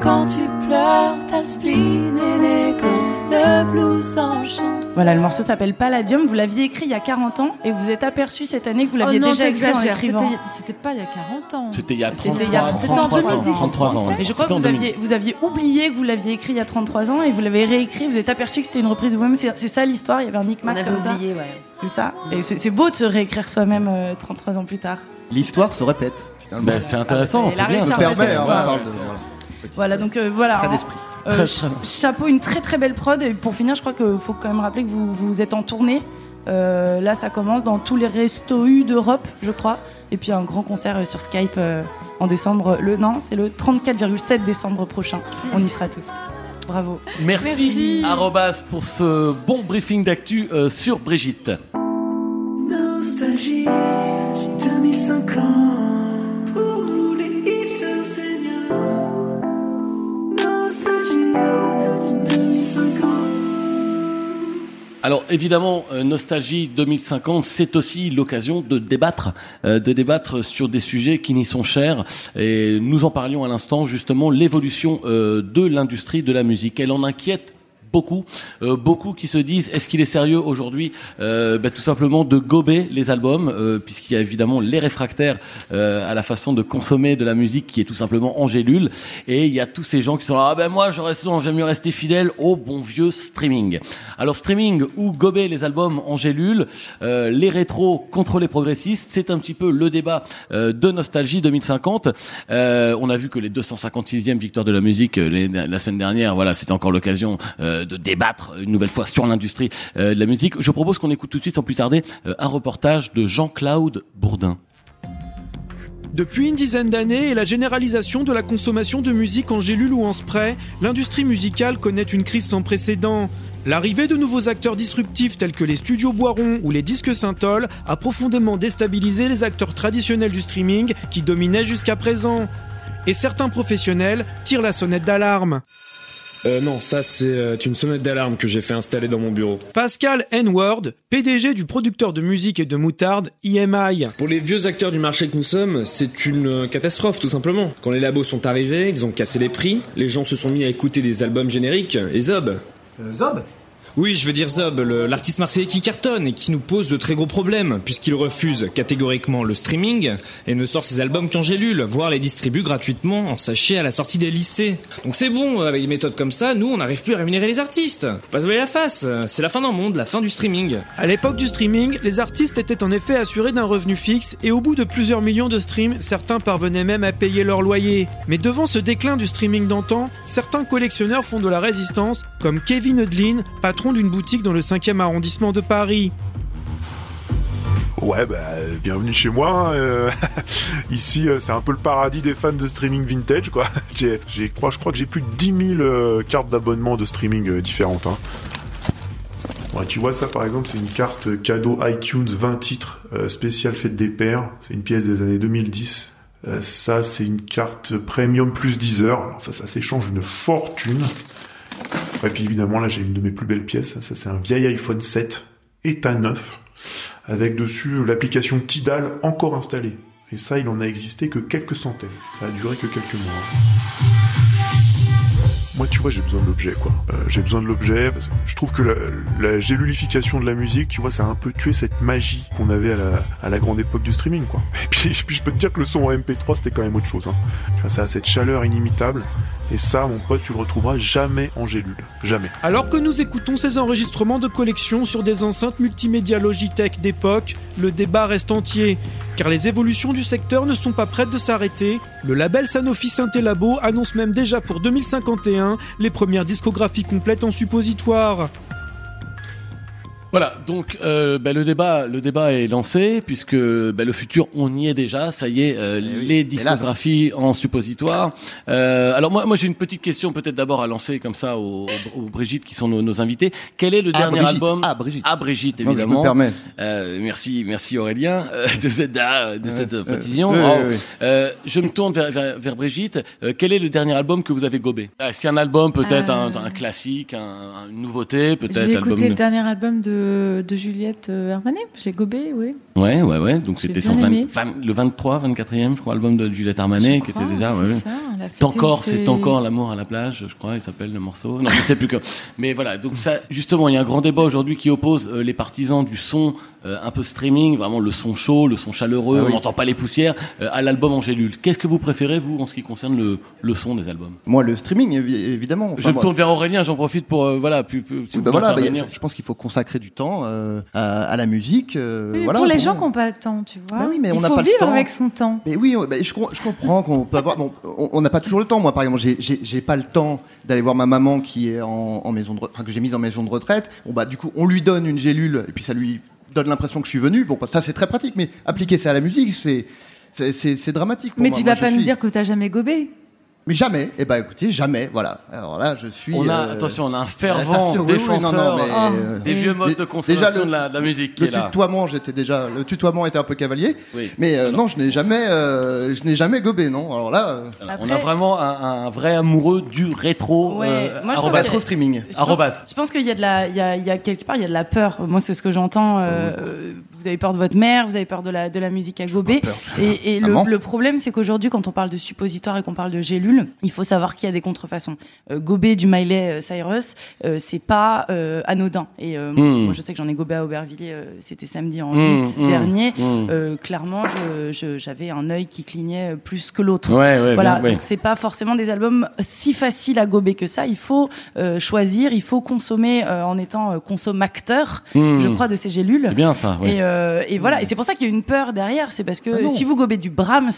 Quand tu pleures, t'as le spleen et les gants. Le blues enchante Voilà, le morceau s'appelle Palladium. Vous l'aviez écrit il y a 40 ans et vous êtes aperçu cette année que vous l'aviez oh déjà écrit en écrivant. C'était c'était pas il y a 40 ans. C'était il y a 33, C'était il y a 33 33 ans. ans. 33 ans. Et je crois que C'était en vous 2000. aviez, vous aviez oublié que vous l'aviez écrit il y a 33 ans et vous l'avez réécrit. Vous êtes aperçu que c'était une reprise de vous-même. C'est ça l'histoire. Il y avait un micmac comme ça. oublié, ouais. C'est ça. Et c'est beau de se réécrire soi-même euh, 33 ans plus tard. L'histoire se répète. Ben, c'est intéressant, c'est bien. Ça permet, hein, on parle de- Voilà, donc euh, voilà. Hein. Euh, chapeau, une très très belle prod. Et pour finir, je crois qu'il faut quand même rappeler que vous, vous êtes en tournée. Euh, là, ça commence dans tous les restos U d'Europe, je crois. Et puis un grand concert sur Skype euh, en décembre. Le non, c'est le 34,7 décembre prochain. On y sera tous. Bravo. Merci, Merci. Arrobas, pour ce bon briefing d'actu euh, sur Brigitte. Alors évidemment, euh, Nostalgie 2050, c'est aussi l'occasion de débattre, euh, de débattre sur des sujets qui n'y sont chers. Et nous en parlions à l'instant, justement, l'évolution euh, de l'industrie de la musique. Elle en inquiète beaucoup, euh, beaucoup qui se disent est-ce qu'il est sérieux aujourd'hui euh, ben, tout simplement de gober les albums euh, puisqu'il y a évidemment les réfractaires euh, à la façon de consommer de la musique qui est tout simplement Angélule et il y a tous ces gens qui sont là ah ben moi je reste j'aime mieux rester fidèle au bon vieux streaming. Alors streaming ou gober les albums Angélule, euh, les rétros contre les progressistes, c'est un petit peu le débat euh, de Nostalgie 2050. Euh, on a vu que les 256e victoires de la musique les- la semaine dernière, voilà, c'était encore l'occasion de débattre une nouvelle fois sur l'industrie euh, de la musique. Je propose qu'on écoute tout de suite, sans plus tarder, euh, un reportage de Jean-Claude Bourdin. Depuis une dizaine d'années et la généralisation de la consommation de musique en gélule ou en spray, l'industrie musicale connaît une crise sans précédent. L'arrivée de nouveaux acteurs disruptifs tels que les studios Boiron ou les disques Saint-Ol a profondément déstabilisé les acteurs traditionnels du streaming qui dominaient jusqu'à présent. Et certains professionnels tirent la sonnette d'alarme. Euh, non, ça c'est euh, une sonnette d'alarme que j'ai fait installer dans mon bureau. Pascal N-Word, PDG du producteur de musique et de moutarde EMI. Pour les vieux acteurs du marché que nous sommes, c'est une euh, catastrophe tout simplement. Quand les labos sont arrivés, ils ont cassé les prix, les gens se sont mis à écouter des albums génériques et Zob. Zob? Oui, je veux dire Zob, l'artiste marseillais qui cartonne et qui nous pose de très gros problèmes, puisqu'il refuse catégoriquement le streaming et ne sort ses albums qu'en gélule, voire les distribue gratuitement en sachet à la sortie des lycées. Donc c'est bon, avec des méthodes comme ça, nous on n'arrive plus à rémunérer les artistes. Faut pas se voiler la face, c'est la fin d'un monde, la fin du streaming. À l'époque du streaming, les artistes étaient en effet assurés d'un revenu fixe et au bout de plusieurs millions de streams, certains parvenaient même à payer leur loyer. Mais devant ce déclin du streaming d'antan, certains collectionneurs font de la résistance, comme Kevin Hudlin, patron d'une boutique dans le 5e arrondissement de Paris. Ouais, bah, bienvenue chez moi. hein, euh, <laughs> ici, euh, c'est un peu le paradis des fans de streaming vintage, quoi. <laughs> J'ai, j'ai- crois, je crois que j'ai plus de 10 000 euh, cartes d'abonnement de streaming différentes. Hein. Tu vois, ça, par exemple, c'est une carte cadeau iTunes 20 titres spéciale fête des pères. C'est une pièce des années 2010. Euh, ça, c'est une carte premium plus 10 heures. Ça, ça s'échange une fortune. Et puis évidemment, là, j'ai une de mes plus belles pièces. Ça, c'est un vieil iPhone 7, état neuf, avec dessus l'application Tidal encore installée. Et ça, il en a existé que quelques centaines. Ça a duré que quelques mois. Moi, tu vois, j'ai besoin de l'objet, quoi. Euh, j'ai besoin de l'objet je trouve que la, gélulification de la musique, tu vois, ça a un peu tué cette magie qu'on avait à la, à la grande époque du streaming, quoi. Et puis, <laughs> je peux te dire que le son en MP3, c'était quand même autre chose. Hein. Ça a cette chaleur inimitable. Et ça, mon pote, tu le retrouveras jamais en gélule. Jamais. Alors que nous écoutons ces enregistrements de collection sur des enceintes multimédia Logitech d'époque, le débat reste entier. Car les évolutions du secteur ne sont pas prêtes de s'arrêter. Le label Sanofi Synthé Labo annonce même déjà pour 2051 les premières discographies complètes en suppositoire. Voilà, donc euh, bah, le débat, le débat est lancé puisque bah, le futur, on y est déjà. Ça y est, euh, les discographies en suppositoire. Euh, alors moi, moi j'ai une petite question peut-être d'abord à lancer comme ça aux, aux Brigitte qui sont nos, nos invités. Quel est le À dernier Brigitte, album à Brigitte. À Brigitte, Non, je me évidemment. permets. Euh, merci, merci Aurélien euh, de cette, ah, de Ouais, cette ouais. précision. Euh, je me tourne vers, vers, vers Brigitte. Euh, quel est le dernier album que vous avez gobé? Est-ce qu'il y a un album peut-être un, un classique, un, une nouveauté peut-être J'ai album écouté le dernier album de, de Juliette euh, Armanet, j'ai gobé, oui. Ouais, ouais, ouais. Donc c'était son 20 aimé. 20 le 23, 24e, je crois, album de Juliette Armanet, qui crois, était déjà. c'est ouais, a C'est encore, c'est encore l'amour à la plage, je crois, il s'appelle le morceau. Non, je ne sais plus que. Mais voilà, donc ça, justement, il y a un grand débat aujourd'hui qui oppose euh, les partisans du son euh, un peu streaming, vraiment le son chaud, le son chaleureux, Ah oui. on n'entend pas les poussières, euh, à l'album en gélule. Qu'est-ce que vous préférez, vous, en ce qui concerne le, le son des albums? Moi, le streaming, évi- évidemment. Enfin, Je me moi- tourne vers Aurélien, j'en profite pour. euh, voilà, plus, plus, si bah voilà, bah, intervenir. je pense qu'il faut consacrer du temps euh, à, à la musique. euh, Oui, voilà, pour les bon. gens qui n'ont pas le temps, tu vois. Bah oui, mais il on faut pas le vivre temps. avec son temps. Mais oui, bah, je, com- je comprends qu'on peut avoir. Bon, on n'a pas toujours le temps. Moi, par exemple, j'ai- pas le temps d'aller voir ma maman qui est en, en maison de, re- enfin que j'ai mise en maison de retraite. Bon bah du coup, on lui donne une gélule et puis ça lui donne l'impression que je suis venu. Bon, bah, ça c'est très pratique, mais appliquer ça à la musique, c'est dramatique. pour Mais moi. tu vas pas nous suis- dire que t'as jamais gobé. Mais jamais. Eh ben écoutez, jamais. Voilà. Alors là, je suis. On a, euh, attention, on a un fervent attention, oui, oui, défenseur non, non, mais, euh, euh, des vieux modes de consommation déjà, le- de, la, de la musique qui Le est là. tutoiement, j'étais déjà. Le tutoiement était un peu cavalier. Oui. Mais euh, non, je n'ai jamais, euh, je n'ai jamais gobé, non. Alors là, euh, On a vraiment un, un vrai amoureux du rétro. Ouais, euh, moi, je pense arrobas. que- rétro streaming. Je Arrobas. pense, je pense qu'il y a de la, il y a, il y a quelque part, il y a de la peur. Moi, c'est ce que j'entends. euh, euh, vous avez peur de votre mère, vous avez peur de la, de la musique à gober. Et, et le, problème, c'est qu'aujourd'hui, quand on parle de suppositoire et qu'on parle de il faut savoir qu'il y a des contrefaçons. Euh, gober du Miley euh, Cyrus, euh, c'est pas anodin. Et euh, Mm. moi, je sais que j'en ai gobé à Aubervilliers. C'était samedi en Mm, 8 mm, dernier. mm. Euh, clairement, j'avais un œil qui clignait plus que l'autre. Ouais, ouais, voilà. ouais. Donc c'est pas forcément des albums si faciles à gober que ça. Il faut choisir, il faut consommer en étant consommateur, Hmm. je crois, de ces gélules. C'est bien ça. Et, et voilà. Et c'est pour ça qu'il y a une peur derrière. C'est parce que Ah si vous gobez du Brahms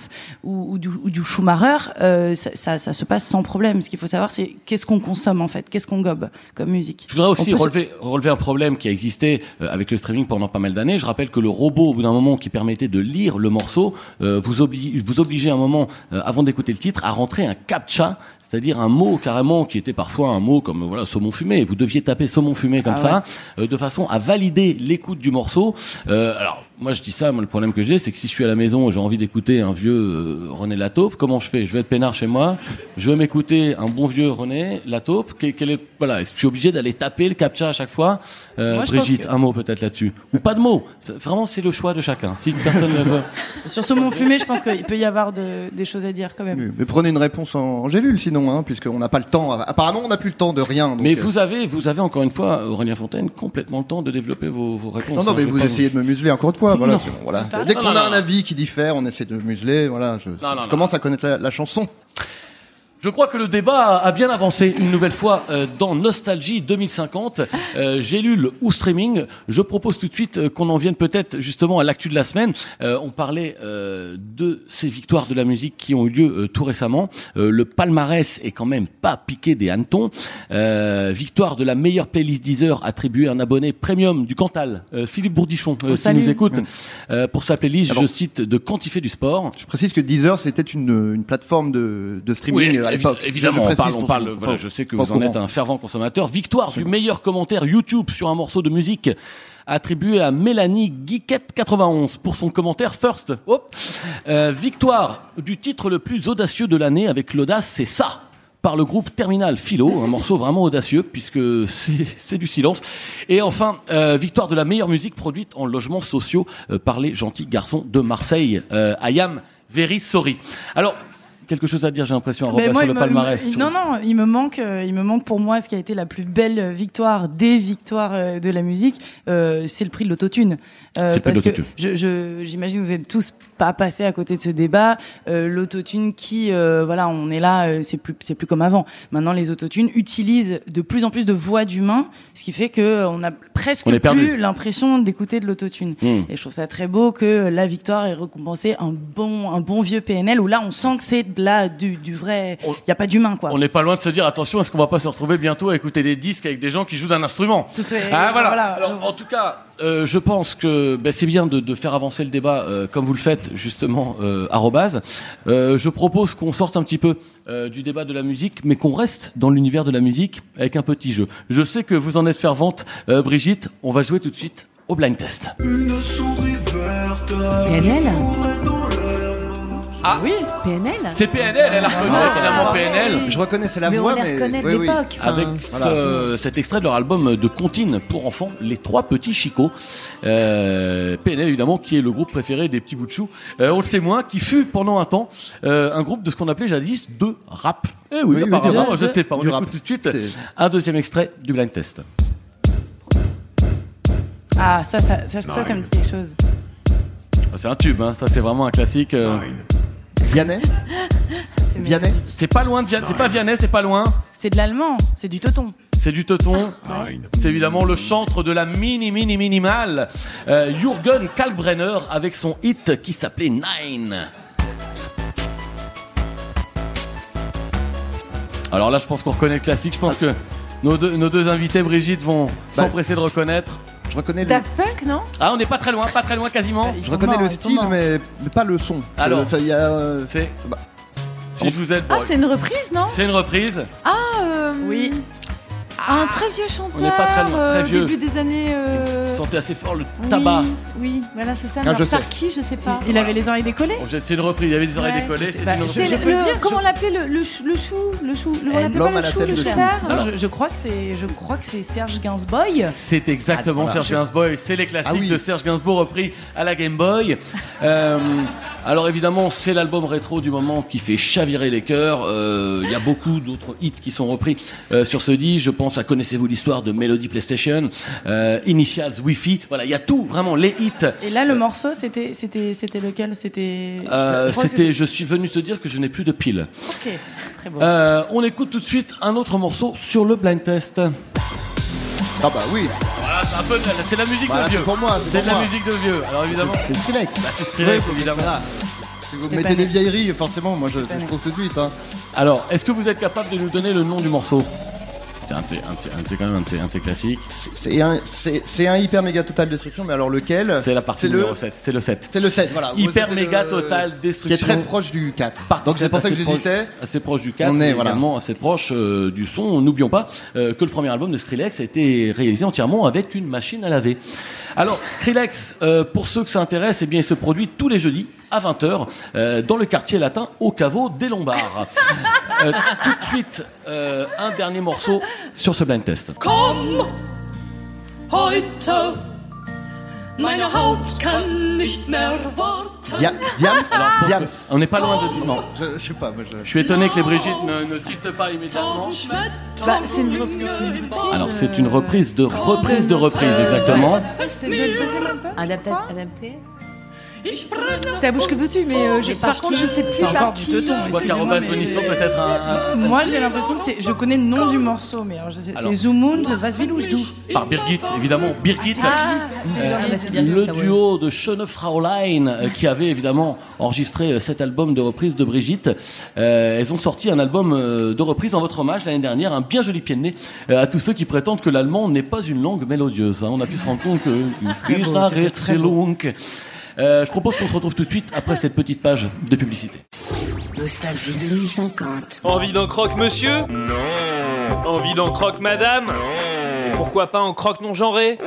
ou, ou du, ou du Schumacher, euh, ça, ça- ça se passe sans problème. Ce qu'il faut savoir, c'est qu'est-ce qu'on consomme en fait, qu'est-ce qu'on gobe comme musique. Je voudrais aussi se- relever, relever un problème qui a existé euh, avec le streaming pendant pas mal d'années. Je rappelle que le robot, au bout d'un moment, qui permettait de lire le morceau, euh, vous, oblige, vous obligeait un moment, euh, avant d'écouter le titre, à rentrer un captcha. C'est-à-dire un mot carrément qui était parfois un mot comme voilà saumon fumé. Vous deviez taper saumon fumé comme Ah ça, euh, de façon à valider l'écoute du morceau. Euh, alors moi je dis ça, moi le problème que j'ai, c'est que si je suis à la maison et j'ai envie d'écouter un vieux euh, René Lataupe, comment je fais? Je vais être peinard chez moi, je vais m'écouter un bon vieux René Lataupe. Quel, quel est, voilà, est-ce que je suis obligé d'aller taper le captcha à chaque fois Euh, Moi, Brigitte, que- un mot peut-être là-dessus. Ou pas de mots. Vraiment, c'est le choix de chacun. Si personne ne veut. <laughs> Sur ce mot fumé, je pense qu'il peut y avoir de- des choses à dire quand même. Oui, Mais prenez une réponse en, en gélule sinon, hein, puisqu'on n'a pas le temps. Apparemment, on n'a plus le temps de rien. donc, Mais euh, vous avez, vous avez encore une fois, Aurélien Fontaine, complètement le temps de développer vos, vos réponses. Non, non, hein, mais vous essayez de me museler encore une fois. Voilà, bon, Dès qu'on a un avis qui diffère, on essaie de museler. Voilà, je, non, je non. commence à connaître la, la chanson. Je crois que le débat a bien avancé une nouvelle fois euh, dans Nostalgie 2050, euh, Gélule ou streaming. Je propose tout de suite euh, qu'on en vienne peut-être justement à l'actu de la semaine. Euh, on parlait euh, de ces victoires de la musique qui ont eu lieu euh, tout récemment. Euh, le palmarès est quand même pas piqué des hannetons. Euh, victoire de la meilleure playlist Deezer attribuée à un abonné premium du Cantal, euh, Philippe Bourdichon, euh, Oh, s'il nous écoute, euh, pour sa playlist, Alors- je cite, de quantifier du sport. Je précise que Deezer, c'était une, une plateforme de, de streaming Oui, à évi- l'époque. Évidemment, on parle, on parle, voilà, je sais que vous en êtes un fervent consommateur. Victoire du meilleur commentaire YouTube sur un morceau de musique attribué à Mélanie Geekette 91 pour son commentaire First. Hop. Euh, victoire du titre le plus audacieux de l'année avec l'audace, c'est ça par le groupe Terminal Philo, un morceau vraiment audacieux puisque <laughs> c'est c'est du silence. Et enfin, euh, victoire de la meilleure musique produite en logements sociaux euh, par les gentils garçons de Marseille. Euh, I am very sorry. Alors, quelque chose à dire, j'ai l'impression, à moi, sur le me- palmarès. non, non, il me manque, euh, il me manque pour moi ce qui a été la plus belle victoire des victoires euh, de la musique, euh, c'est le prix de l'autotune. Euh, parce que l'autotune. je- je- j'imagine que vous êtes tous pas passés à côté de ce débat. Euh, l'autotune qui, euh, voilà, on est là, euh, c'est plus, c'est plus comme avant. Maintenant, les autotunes utilisent de plus en plus de voix d'humains, ce qui fait que euh, on a presque On plus l'impression d'écouter de l'autotune. Hmm. Et je trouve ça très beau que la victoire ait récompensé un bon, un bon vieux PNL où là, on sent que c'est de la, du, du vrai. Il n'y a pas d'humain, quoi. On n'est pas loin de se dire attention, est-ce qu'on va pas se retrouver bientôt à écouter des disques avec des gens qui jouent d'un instrument? Tout Ah, voilà. voilà. Alors, en tout cas, euh, je pense que ben, c'est bien de, de faire avancer le débat euh, comme vous le faites justement euh, arrobase. Euh, je propose qu'on sorte un petit peu euh, du débat de la musique, mais qu'on reste dans l'univers de la musique avec un petit jeu. Je sais que vous en êtes fervente, euh, Brigitte. On va jouer tout de suite au blind test. Une souris verte. PNL Ah oui PNL C'est PNL, elle a reconnu Ah, évidemment oui. PNL. Je reconnaissais la Mais on voix, les mais. reconnaît oui, oui. d'époque. enfin. Avec Voilà. ce- cet extrait de leur album de comptine pour enfants, Les Trois Petits Chicots. Euh, PNL, évidemment, qui est le groupe préféré des petits bouts de chou. Euh, on le sait moins, qui fut pendant un temps euh, un groupe de ce qu'on appelait jadis de rap. Eh oui, Oui, oui, apparemment, du- je ne sais pas. On du écoute rap. tout de suite C'est- un deuxième extrait du blind test. Ah, ça, ça, ça, ça, ça me dit quelque chose. Ah, C'est un tube, hein. ça c'est vraiment un classique. euh. Vianney Vianney C'est pas loin de Vianney, c'est pas Vianney, c'est pas loin. C'est de l'allemand, c'est du teuton. C'est du teuton. C'est évidemment le chantre de la mini mini minimale, euh, Jürgen Kalbrenner avec son hit qui s'appelait Nine. Alors là, je pense qu'on reconnaît le classique. Je pense que nos deux, nos deux invités, Brigitte, vont Bah, s'empresser de reconnaître. Je reconnais le, Daft Punk, non Ah, on n'est pas très loin, pas très loin quasiment. je reconnais le style, mais, mais pas le son. Alors. Ça, y a, euh, C'est. bah, Si je vous aide, Ah, bon, c'est une reprise, non c'est une reprise. Ah, euh, Oui. Un très vieux chanteur. On n'est pas très loin, très euh, vieux. Début des années. euh, Vous sentez assez fort le tabac. Oui, voilà, c'est ça. Ah, je par qui, je sais pas. Il avait les oreilles décollées Bon, C'est une reprise, il avait des oreilles Ouais, décollées. je C'est une je- C'est reprise. je le, peux le- le dire, comment je- on l'appelait le, le, chou- le chou le chou le, on l'appelait l'homme pas à le la chou tête le de chou? Non, je, je crois que c'est, je crois que c'est Serge Gainsbourg. C'est exactement Ah, voilà. Serge Gainsbourg, c'est les classiques Ah oui. de Serge Gainsbourg repris à la Game Boy. Euh, alors évidemment, c'est l'album rétro du moment qui fait chavirer les cœurs. Euh, Il y a beaucoup d'autres hits qui sont repris euh, sur ce disque. Je pense à Connaissez-vous l'histoire de Melody PlayStation, euh, Initials Wi-Fi. Voilà, il y a tout, vraiment les hits. Et là, le morceau, c'était, c'était, c'était lequel? C'était. Euh, C'était, je suis venu te dire que je n'ai plus de piles. Ok, très bon. Euh, on écoute tout de suite un autre morceau sur le blind test. Ah bah oui, un peu, de la- c'est la musique Voilà, de vieux. c'est pour moi, c'est C'est pour de la moi. musique de vieux. Alors évidemment, c'est Skrillex. bah, c'est Skrillex, évidemment. voilà. Si vous mettez des vieilleries, forcément, moi je, je trouve tout de suite. Hein. Alors, est-ce que vous êtes capable de nous donner le nom du morceau? C'est un un un quand même un un. C'est un, c'est, c'est un hyper méga total destruction, mais alors lequel C'est la partie C'est le- numéro 7. C'est le 7. C'est le 7, voilà. Hyper méga total Qui est destruction. très proche du 4. Partie Donc c'est 7 pour ça que j'hésitais. Assez proche du 4, On est, voilà. également assez proche euh, du son. N'oublions pas euh, que le premier album de Skrillex a été réalisé entièrement avec une machine à laver. Alors, Skrillex, euh, pour ceux que ça intéresse, eh bien, il se produit tous les jeudis à 20h dans le quartier latin au caveau des Lombards. Tout de suite, euh, un dernier morceau sur ce blind test. Komm, heute, meine Haut kann nicht mehr warten. Dia- Diams? Alors, je pense Diams? que on n'est pas loin de... Non, je, je sais pas. Moi, je... Je suis étonné que les Brigitte ne, ne tiltent pas immédiatement. Bah, c'est une reprise. c'est une reprise, Alors, c'est une reprise de reprise de reprise, exactement. C'est le deuxième album Adapté, adapté. C'est la bouche que veux-tu, mais euh, par contre, je sais plus C'est encore par du qui. teuton, Je vois excusez-moi, mais Bonisso j'ai- peut-être un, un- Moi, j'ai l'impression que c'est. Je connais le nom du morceau, mais alors, je sais- Alors. c'est will ich du par Birgit, évidemment. Birgit, Ah, euh, bah, c'est bien. le duo de Schöne Fraulein, euh, qui avait évidemment enregistré euh, cet album de reprise de Brigitte. Euh, elles ont sorti un album euh, de reprise en votre hommage l'année dernière, un bien joli pied de nez euh, à tous ceux qui prétendent que l'allemand n'est pas une langue mélodieuse. hein. On a pu se rendre compte que très beau, c'était très beau. Euh, je propose qu'on se retrouve tout de suite après cette petite page de publicité. Nostalgie 2050. Envie d'un croque monsieur? Non. Envie d'un croque madame? Et Pourquoi pas en croque non genré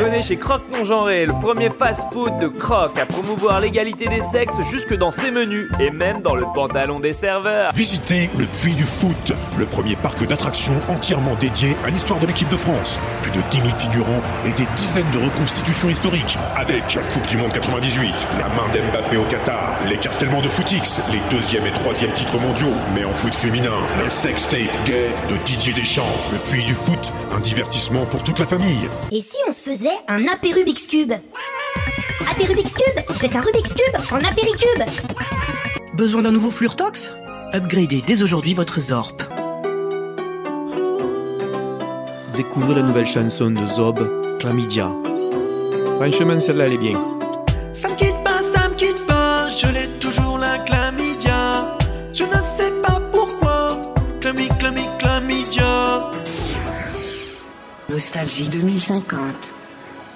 Venez chez Croque non genré, le premier fast-food de croque à promouvoir l'égalité des sexes jusque dans ses menus et même dans le pantalon des serveurs. Visitez le Puy du Foot, le premier parc d'attractions entièrement dédié à l'histoire de l'équipe de France. Plus de 10 000 figurants et des dizaines de reconstitutions historiques. Avec la Coupe du Monde 98, la main d'Mbappé au Qatar, l'écartèlement de Footix, les deuxième et troisième titres mondiaux, mais en foot féminin, un sextape gay de Didier Deschamps. Le Puy du Foot, un divertissement pour toute la famille. Et si on se faisait un apérubix cube Apérubix cube C'est un Rubik's cube en apéricube Besoin d'un nouveau Fluortox Upgradez dès aujourd'hui votre Zorp. Découvrez la nouvelle chanson de Zob, Chlamydia. Franchement, celle-là, elle est bien. Nostalgie 2050.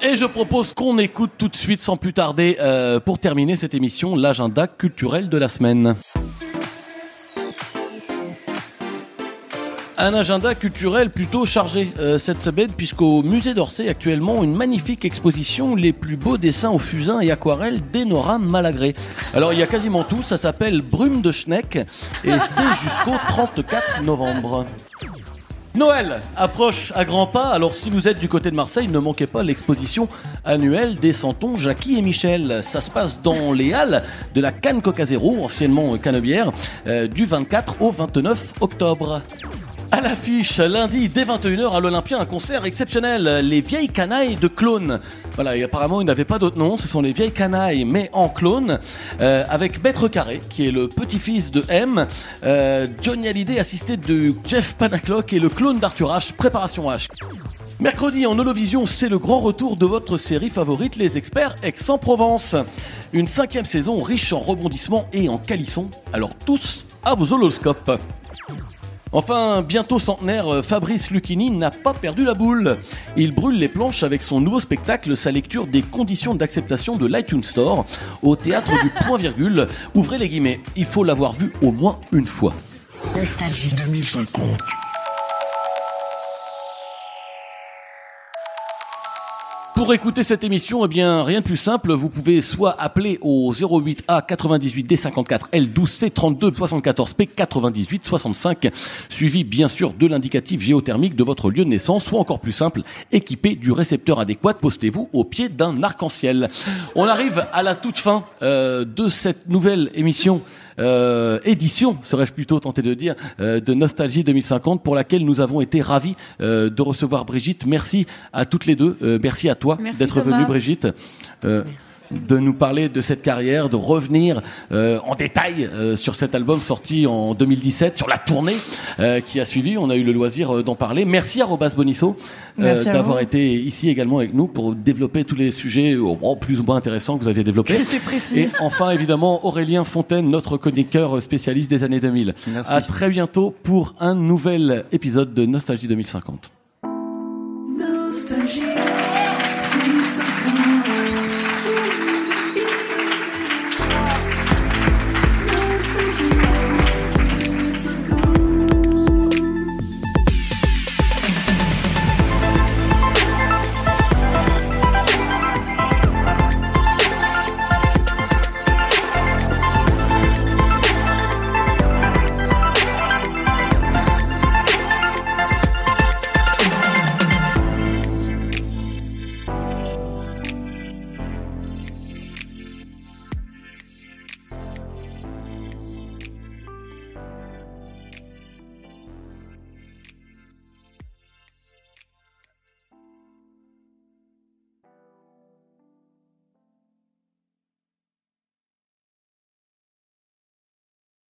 Et je propose qu'on écoute tout de suite, sans plus tarder, euh, pour terminer cette émission, l'agenda culturel de la semaine. Un agenda culturel plutôt chargé euh, cette semaine, puisqu'au musée d'Orsay actuellement une magnifique exposition Les plus beaux dessins au fusain et aquarelle d'Enora Malagré. Alors il y a quasiment tout, ça s'appelle Brume de Schneck et c'est jusqu'au 34 novembre. Noël approche à grands pas, alors si vous êtes du côté de Marseille, ne manquez pas l'exposition annuelle des Santons Jackie et Michel. Ça se passe dans les halles de la Canne Coca Zéro, anciennement Canebière, euh, du 24 au 29 octobre. À l'affiche, lundi dès 21h à l'Olympia, un concert exceptionnel, les vieilles canailles de clones. Voilà, apparemment ils n'avaient pas d'autre nom, ce sont les vieilles canailles, mais en clone, euh, avec Maître Carré, qui est le petit-fils de M, euh, Johnny Hallyday assisté de Jeff Panaclock et le clone d'Arthur H, Préparation H. Mercredi en Holovision, c'est le grand retour de votre série favorite, Les Experts Aix-en-Provence. Une cinquième saison riche en rebondissements et en calissons. Alors tous à vos holoscopes. Enfin, bientôt centenaire, euh, Fabrice Lucchini n'a pas perdu la boule. Il brûle les planches avec son nouveau spectacle, sa lecture des conditions d'acceptation de l'iTunes Store au théâtre du point virgule. Ouvrez les guillemets, il faut l'avoir vu au moins une fois. Nostalgie 2050. Pour écouter cette émission, eh bien, rien de plus simple, vous pouvez soit appeler au 08A 98 D54 L12 C32 74 P 98 65, suivi bien sûr de l'indicatif géothermique de votre lieu de naissance, soit encore plus simple, équipé du récepteur adéquat, postez-vous au pied d'un arc-en-ciel. On arrive à la toute fin euh, de cette nouvelle émission euh, édition, serais-je plutôt tenté de dire, euh, de Nostalgie 2050, pour laquelle nous avons été ravis euh, de recevoir Brigitte. Merci à toutes les deux. Euh, merci à toi d'être venue, Brigitte. Euh, de nous parler de cette carrière, de revenir euh, en détail euh, sur cet album sorti en 2017, sur la tournée euh, qui a suivi. On a eu le loisir euh, d'en parler. Merci à Robas Bonisso euh, d'avoir été ici également avec nous pour développer tous les sujets euh, oh, plus ou moins intéressants que vous aviez développés. C'est précis. Et enfin, évidemment, Aurélien Fontaine, notre chroniqueur spécialiste des années 2000. Merci. À très bientôt pour un nouvel épisode de Nostalgie 2050. Nostalgie.